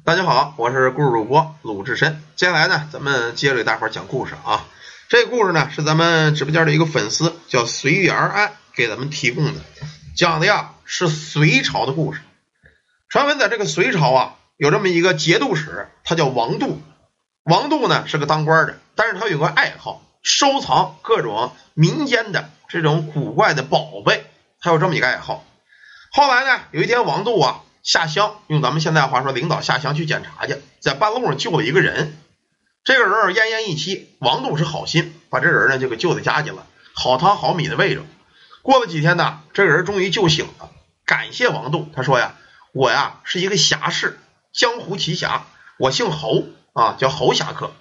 大家好，我是故事主播鲁智深。接下来呢，咱们接着给大伙儿讲故事啊。这故事呢，是咱们直播间的一个粉丝叫随遇而安给咱们提供的，讲的呀是隋朝的故事。传闻在这个隋朝啊，有这么一个节度使，他叫王度。王度呢是个当官的，但是他有个爱好，收藏各种民间的这种古怪的宝贝，他有这么一个爱好。后来呢，有一天王度啊。下乡，用咱们现在话说，领导下乡去检查去，在半路上救了一个人。这个人奄奄一息，王度是好心，把这人呢就给救在家去了，好汤好米的喂着。过了几天呢，这个人终于救醒了，感谢王度。他说呀：“我呀是一个侠士，江湖奇侠，我姓侯啊，叫侯侠客。”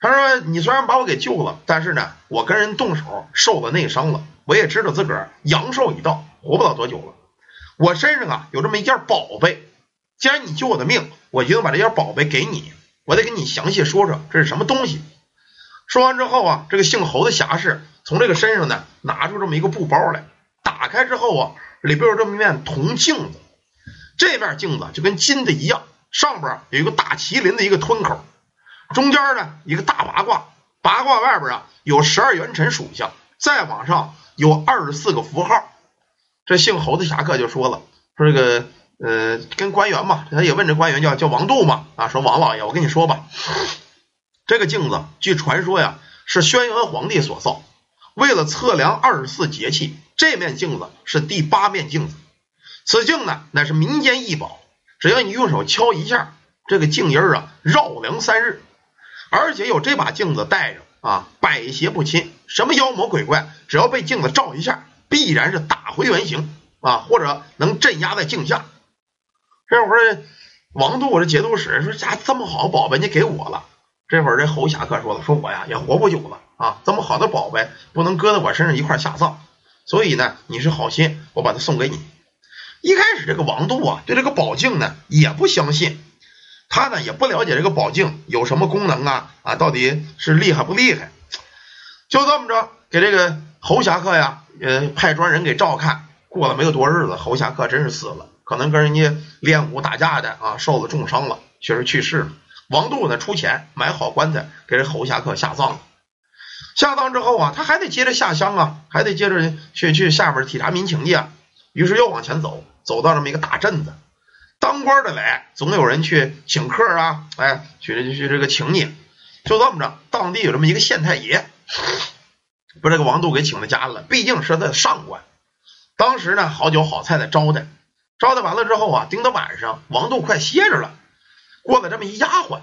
他说：“你虽然把我给救了，但是呢，我跟人动手受了内伤了，我也知道自个儿阳寿已到，活不了多久了。”我身上啊有这么一件宝贝，既然你救我的命，我一定把这件宝贝给你。我得跟你详细说说这是什么东西。说完之后啊，这个姓侯的侠士从这个身上呢拿出这么一个布包来，打开之后啊，里边有这么一面铜镜子。这面镜子就跟金的一样，上边有一个大麒麟的一个吞口，中间呢一个大八卦，八卦外边啊有十二元辰属相，再往上有二十四个符号。这姓侯的侠客就说了：“说这个呃，跟官员嘛，他也问这官员叫叫王度嘛啊，说王老爷，我跟你说吧，这个镜子据传说呀是轩辕皇帝所造，为了测量二十四节气，这面镜子是第八面镜子。此镜呢乃是民间异宝，只要你用手敲一下，这个镜音啊绕梁三日，而且有这把镜子带着啊，百邪不侵，什么妖魔鬼怪，只要被镜子照一下。”必然是打回原形啊，或者能镇压在镜下。这会儿王度这节度使说：“家这么好宝贝，你给我了。”这会儿这侯侠客说了：“说我呀也活不久了啊，这么好的宝贝不能搁在我身上一块下葬，所以呢，你是好心，我把它送给你。”一开始这个王度啊，对这个宝镜呢也不相信，他呢也不了解这个宝镜有什么功能啊啊，到底是厉害不厉害？就这么着，给这个侯侠客呀。呃，派专人给照看，过了没有多日子，侯侠客真是死了，可能跟人家练武打架的啊，受了重伤了，确实去世了。王度呢出钱买好棺材，给这侯侠客下葬了。下葬之后啊，他还得接着下乡啊，还得接着去去下边体察民情去啊。于是又往前走，走到这么一个大镇子，当官的来，总有人去请客啊，哎，去去这个请你。就这么着，当地有这么一个县太爷。把这个王度给请到家了，毕竟是他的上官。当时呢，好酒好菜的招待，招待完了之后啊，盯到晚上，王度快歇着了，过来这么一丫鬟。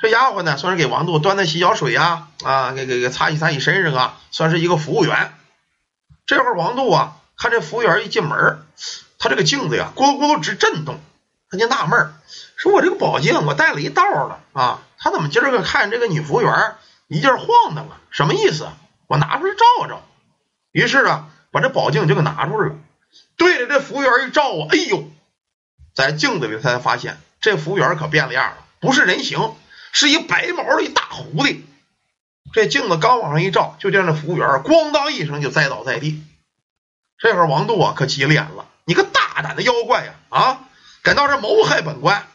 这丫鬟呢，算是给王度端的洗脚水呀，啊，给给给擦洗擦洗身上啊，算是一个服务员。这会儿王度啊，看这服务员一进门，他这个镜子呀，咕噜咕噜直震动，他就纳闷说我这个宝镜我带了一道了啊，他怎么今儿个看这个女服务员一劲晃荡啊？什么意思？我拿出来照照，于是啊，把这宝镜就给拿出来了，对着这服务员一照啊，哎呦，在镜子里他才发现这服务员可变了样了，不是人形，是一白毛的一大狐狸。这镜子刚往上一照，就见这服务员咣当一声就栽倒在地。这会儿王度啊可急了眼了，你个大胆的妖怪呀啊，敢到这谋害本官！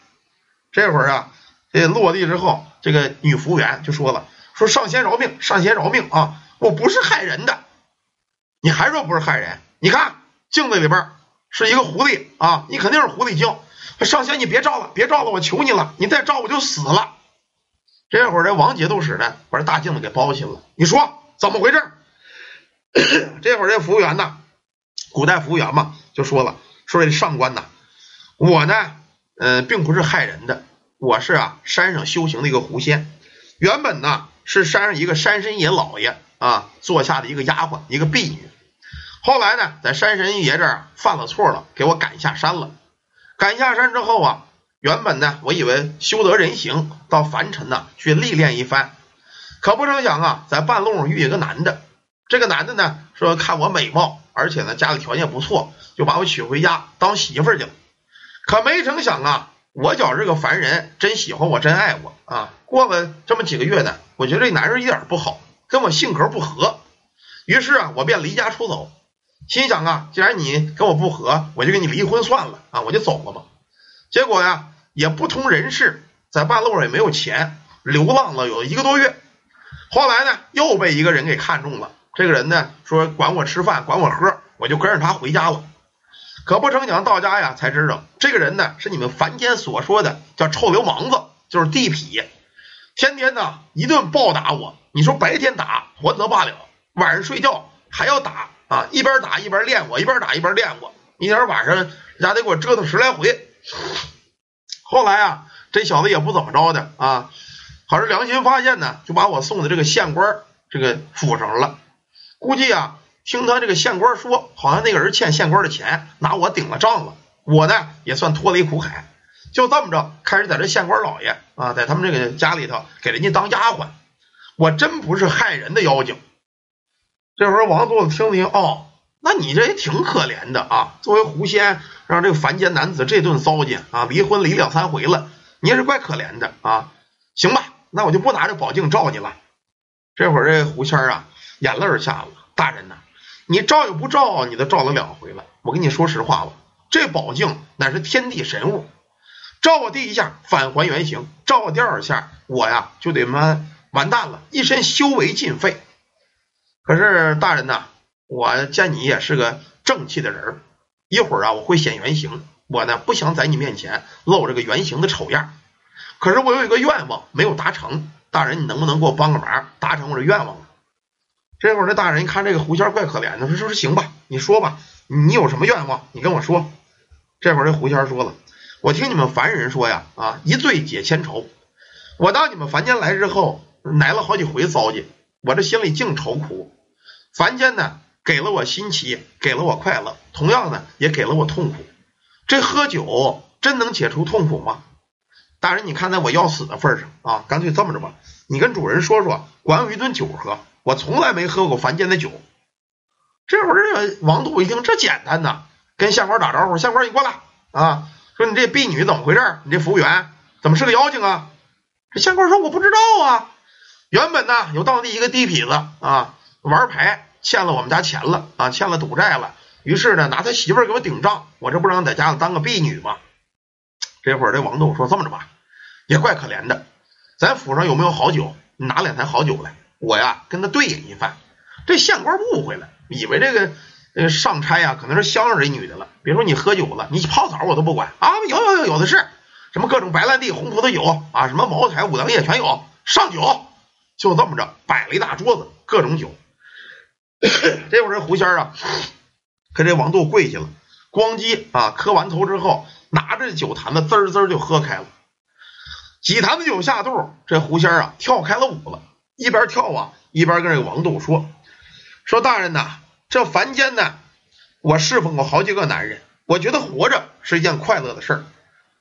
这会儿啊，这落地之后，这个女服务员就说了，说上仙饶命，上仙饶命啊！我不是害人的，你还说不是害人？你看镜子里边是一个狐狸啊，你肯定是狐狸精。上仙，你别照了，别照了，我求你了，你再照我就死了。这会儿这王节度使呢，把这大镜子给包起来了。你说怎么回事？这会儿这服务员呢，古代服务员嘛，就说了，说这上官呐，我呢，呃，并不是害人的，我是啊，山上修行的一个狐仙，原本呢是山上一个山神爷老爷。啊，坐下的一个丫鬟，一个婢女。后来呢，在山神爷这儿犯了错了，给我赶下山了。赶下山之后啊，原本呢，我以为修得人形，到凡尘呢去历练一番。可不成想啊，在半路遇一个男的。这个男的呢，说看我美貌，而且呢家里条件不错，就把我娶回家当媳妇儿去了。可没成想啊，我觉这个凡人真喜欢我，真爱我啊。过了这么几个月呢，我觉得这男人一点不好。跟我性格不合，于是啊，我便离家出走，心想啊，既然你跟我不合，我就跟你离婚算了啊，我就走了嘛。结果呀，也不通人事，在半路上也没有钱，流浪了有一个多月。后来呢，又被一个人给看中了。这个人呢说管我吃饭，管我喝，我就跟着他回家了。可不成想到家呀，才知道这个人呢是你们凡间所说的叫臭流氓子，就是地痞，天天呢一顿暴打我。你说白天打还则罢了，晚上睡觉还要打啊！一边打一边练我，一边打一边练我。一天晚上家得给我折腾十来回。后来啊，这小子也不怎么着的啊，好是良心发现呢，就把我送到这个县官这个府上了。估计啊。听他这个县官说，好像那个人欠县官的钱，拿我顶了账了。我呢也算脱离苦海，就这么着，开始在这县官老爷啊，在他们这个家里头给人家当丫鬟。我真不是害人的妖精。这会儿王座子听听，哦，那你这也挺可怜的啊。作为狐仙，让这个凡间男子这顿糟践啊，离婚离两三回了，你也是怪可怜的啊。行吧，那我就不拿这宝镜照你了。这会儿这狐仙啊，眼泪下了，大人呐。你照又不照，你都照了两回了。我跟你说实话吧，这宝镜乃是天地神物，照我第一下返还原形，照我第二下，我呀就得完完蛋了，一身修为尽废。可是大人呐，我见你也是个正气的人，一会儿啊我会显原形，我呢不想在你面前露这个原形的丑样。可是我有一个愿望没有达成，大人你能不能给我帮个忙，达成我这愿望？这会儿，这大人一看这个狐仙怪可怜的，说：“说行吧，你说吧，你有什么愿望？你跟我说。”这会儿，这狐仙说了：“我听你们凡人说呀，啊，一醉解千愁。我到你们凡间来之后，来了好几回糟践，我这心里净愁苦。凡间呢，给了我新奇，给了我快乐，同样呢，也给了我痛苦。这喝酒真能解除痛苦吗？大人，你看在我要死的份上啊，干脆这么着吧，你跟主人说说，管我一顿酒喝。”我从来没喝过凡间的酒。这会儿，这王度一听，这简单呐，跟县官打招呼：“县官，你过来啊！说你这婢女怎么回事？你这服务员怎么是个妖精啊？”这县官说：“我不知道啊。原本呢，有当地一个地痞子啊，玩牌欠了我们家钱了啊，欠了赌债了。于是呢，拿他媳妇儿给我顶账。我这不让在家里当个婢女吗？”这会儿，这王度说：“这么着吧，也怪可怜的。咱府上有没有好酒？你拿两坛好酒来。”我呀，跟他对饮一番，这县官误会了，以为这个呃上差呀可能是相上这女的了。别说你喝酒了，你泡澡我都不管啊！有有有有的是，什么各种白兰地、红葡萄酒啊，什么茅台、五粮液全有，上酒。就这么着，摆了一大桌子各种酒。这会儿这狐仙啊，跟这王度跪下了，咣叽啊磕完头之后，拿着酒坛子滋儿滋儿就喝开了。几坛子酒下肚，这狐仙啊跳开了舞了。一边跳啊，一边跟这王度说：“说大人呐，这凡间呢，我侍奉过好几个男人，我觉得活着是一件快乐的事儿。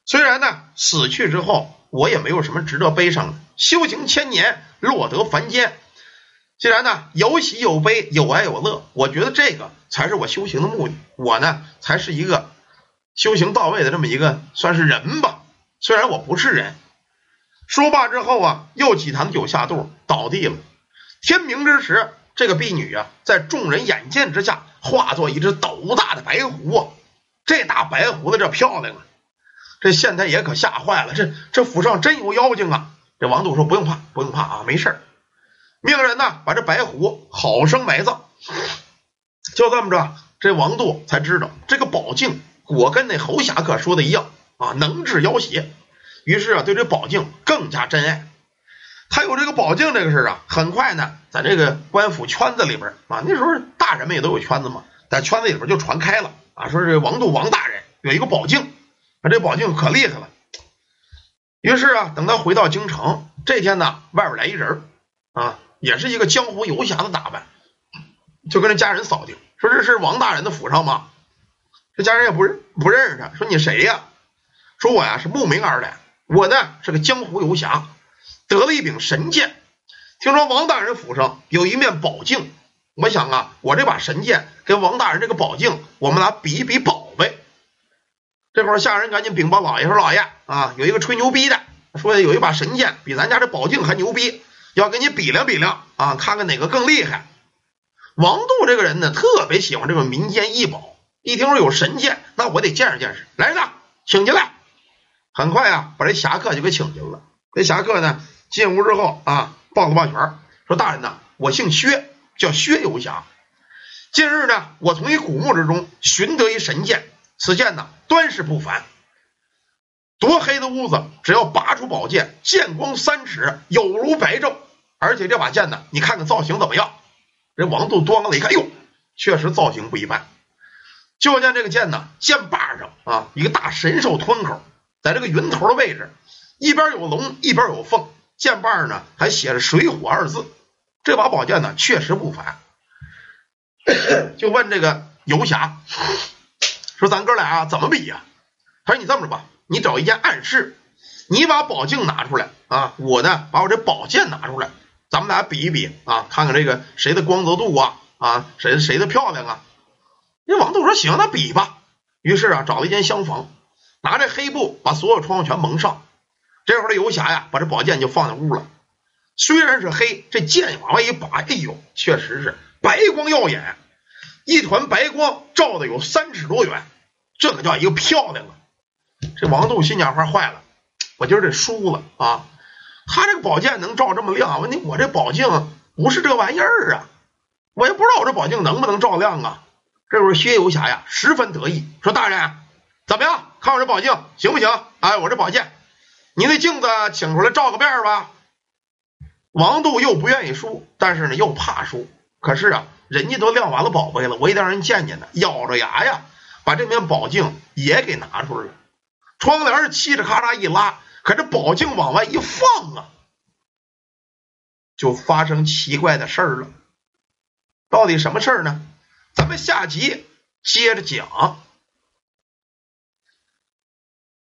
虽然呢，死去之后我也没有什么值得悲伤的。修行千年，落得凡间，既然呢有喜有悲，有哀有乐，我觉得这个才是我修行的目的。我呢，才是一个修行到位的这么一个算是人吧。虽然我不是人。”说罢之后啊，又几坛酒下肚，倒地了。天明之时，这个婢女啊，在众人眼见之下，化作一只斗大的白狐啊。这大白胡子这漂亮啊！这县太爷可吓坏了，这这府上真有妖精啊！这王度说：“不用怕，不用怕啊，没事儿。”命人呢，把这白狐好生埋葬。就这么着，这王度才知道，这个宝镜果跟那侯侠客说的一样啊，能治妖邪。于是啊，对这宝镜更加珍爱。他有这个宝镜这个事啊，很快呢，在这个官府圈子里边啊，那时候大人们也都有圈子嘛，在圈子里边就传开了啊，说这王度王大人有一个宝镜，啊，这宝镜可厉害了。于是啊，等他回到京城这天呢，外边来一人啊，也是一个江湖游侠的打扮，就跟这家人扫听，说这是王大人的府上吗？这家人也不认不认识他，说你谁呀？说我呀是慕名而来。我呢是个江湖游侠，得了一柄神剑。听说王大人府上有一面宝镜，我想啊，我这把神剑跟王大人这个宝镜，我们俩比一比宝贝。这会儿下人赶紧禀报老爷说：“老爷啊，有一个吹牛逼的，说有一把神剑比咱家这宝镜还牛逼，要跟你比量比量啊，看看哪个更厉害。”王度这个人呢，特别喜欢这种民间异宝，一听说有神剑，那我得见识见识。来人呐，请进来。很快啊，把这侠客就给请进了。这侠客呢，进屋之后啊，抱了抱拳，说：“大人呐，我姓薛，叫薛游侠。近日呢，我从一古墓之中寻得一神剑，此剑呢，端是不凡。多黑的屋子，只要拔出宝剑，剑光三尺，有如白昼。而且这把剑呢，你看看造型怎么样？”人王度端了一看，哟，确实造型不一般。就见这个剑呢，剑把上啊，一个大神兽吞口，在这个云头的位置，一边有龙，一边有凤，剑把呢还写着“水火”二字。这把宝剑呢，确实不凡。就问这个游侠说：“咱哥俩啊怎么比呀？”他说：“你这么着吧，你找一件暗室，你把宝镜拿出来啊，我呢把我这宝剑拿出来，咱们俩比一比啊，看看这个谁的光泽度啊啊，谁谁的漂亮啊。”这王度说：“行，那比吧。”于是啊，找了一间厢房，拿这黑布把所有窗户全蒙上。这会儿，这游侠呀，把这宝剑就放在屋了。虽然是黑，这剑往外一拔，哎呦，确实是白光耀眼，一团白光照的有三尺多远，这可叫一个漂亮啊！这王度心眼花坏了，我今儿得输了啊！他这个宝剑能照这么亮，问题我这宝镜不是这玩意儿啊，我也不知道我这宝镜能不能照亮啊。这会儿薛游侠呀，十分得意，说：“大人，怎么样？看我这宝镜行不行？哎，我这宝剑，你那镜子请出来照个面吧。”王度又不愿意输，但是呢又怕输。可是啊，人家都亮完了宝贝了，我也得让人见见呢。咬着牙呀，把这面宝镜也给拿出来了。窗帘是嘁哩咔嚓一拉，可这宝镜往外一放啊，就发生奇怪的事儿了。到底什么事儿呢？咱们下集接着讲。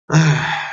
哎。